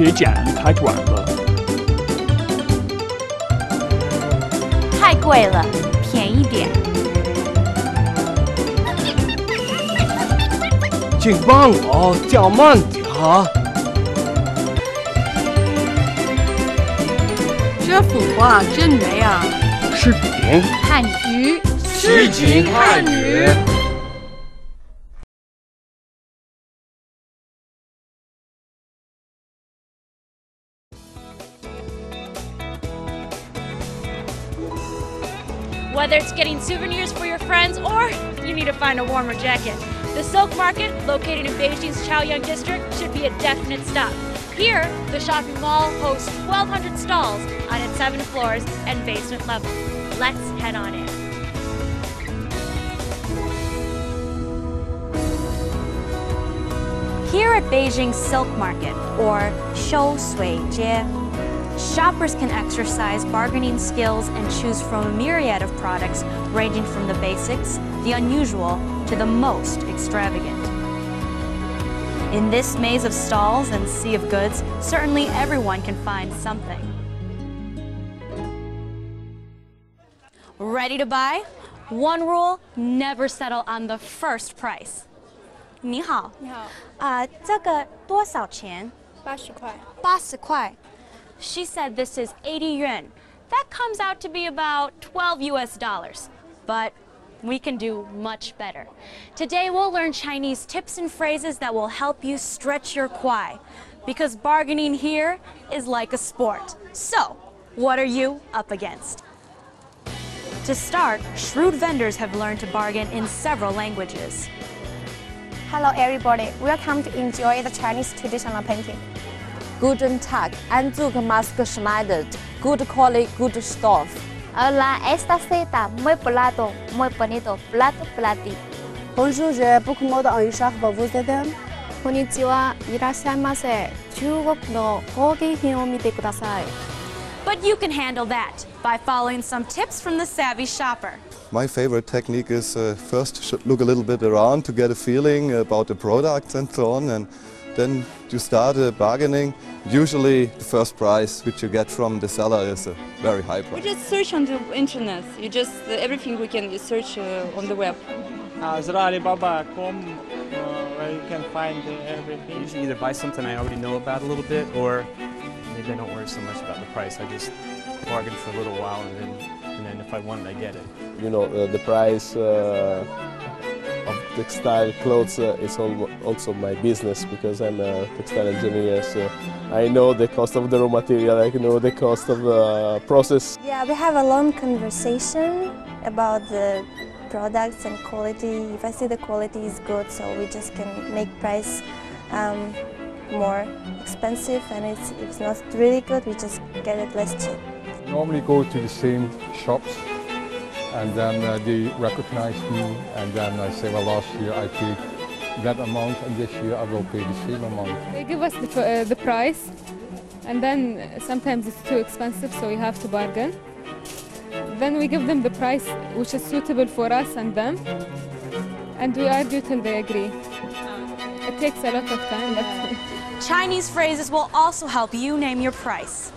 别剪，太短了。太贵了，便宜点。请帮我叫慢点啊！这幅画真美啊！视频汉语，诗情汉语。Whether it's getting souvenirs for your friends or you need to find a warmer jacket, the Silk Market, located in Beijing's Chaoyang district, should be a definite stop. Here, the shopping mall hosts 1,200 stalls on its seven floors and basement level. Let's head on in. Here at Beijing's Silk Market, or Xiushui Jie, shoppers can exercise bargaining skills and choose from a myriad of products ranging from the basics, the unusual, to the most extravagant. In this maze of stalls and sea of goods, certainly everyone can find something. Ready to buy? One rule never settle on the first price. 你好，你好，啊、这个多少钱？八十块。八十块。 She said this is 80 yuan. That comes out to be about 12 US dollars. But we can do much better. Today we'll learn Chinese tips and phrases that will help you stretch your kwai. Because bargaining here is like a sport. So, what are you up against? To start, shrewd vendors have learned to bargain in several languages. Hello everybody, welcome to enjoy the Chinese traditional painting. Guten Tag, Anzug mask schneidet, good quality, good stuff. Hola, esta cita muy plato, muy bonito, plato plati. Bonjour, j'ai beaucoup de mots en Richard, vous aider? konnichiwa, irashaimase. 중국어 거기 힘을 그다사이. But you can handle that by following some tips from the savvy shopper. My favorite technique is uh, first should look a little bit around to get a feeling about the products and so on and then you start uh, bargaining. Usually the first price which you get from the seller is a very high price. We price. just search on the internet. You just everything we can search uh, on the web. Uh, is Alibaba.com uh, where you can find uh, everything? usually either buy something I already know about a little bit, or maybe I don't worry so much about the price. I just bargain for a little while, and then, and then if I want it, I get it. You know, uh, the price uh, of textile clothes uh, is also my business because I'm a textile engineer. So I know the cost of the raw material, I know the cost of the process. Yeah, we have a long conversation about the products and quality. If I see the quality is good, so we just can make price um, more expensive, and it's, if it's not really good, we just get it less cheap. Normally go to the same shops and then uh, they recognize me and then I say, well last year I paid that amount and this year I will pay the same amount. They give us the, uh, the price, and then sometimes it's too expensive, so we have to bargain. Then we give them the price which is suitable for us and them, and we argue till they agree. It takes a lot of time, but Chinese phrases will also help you name your price.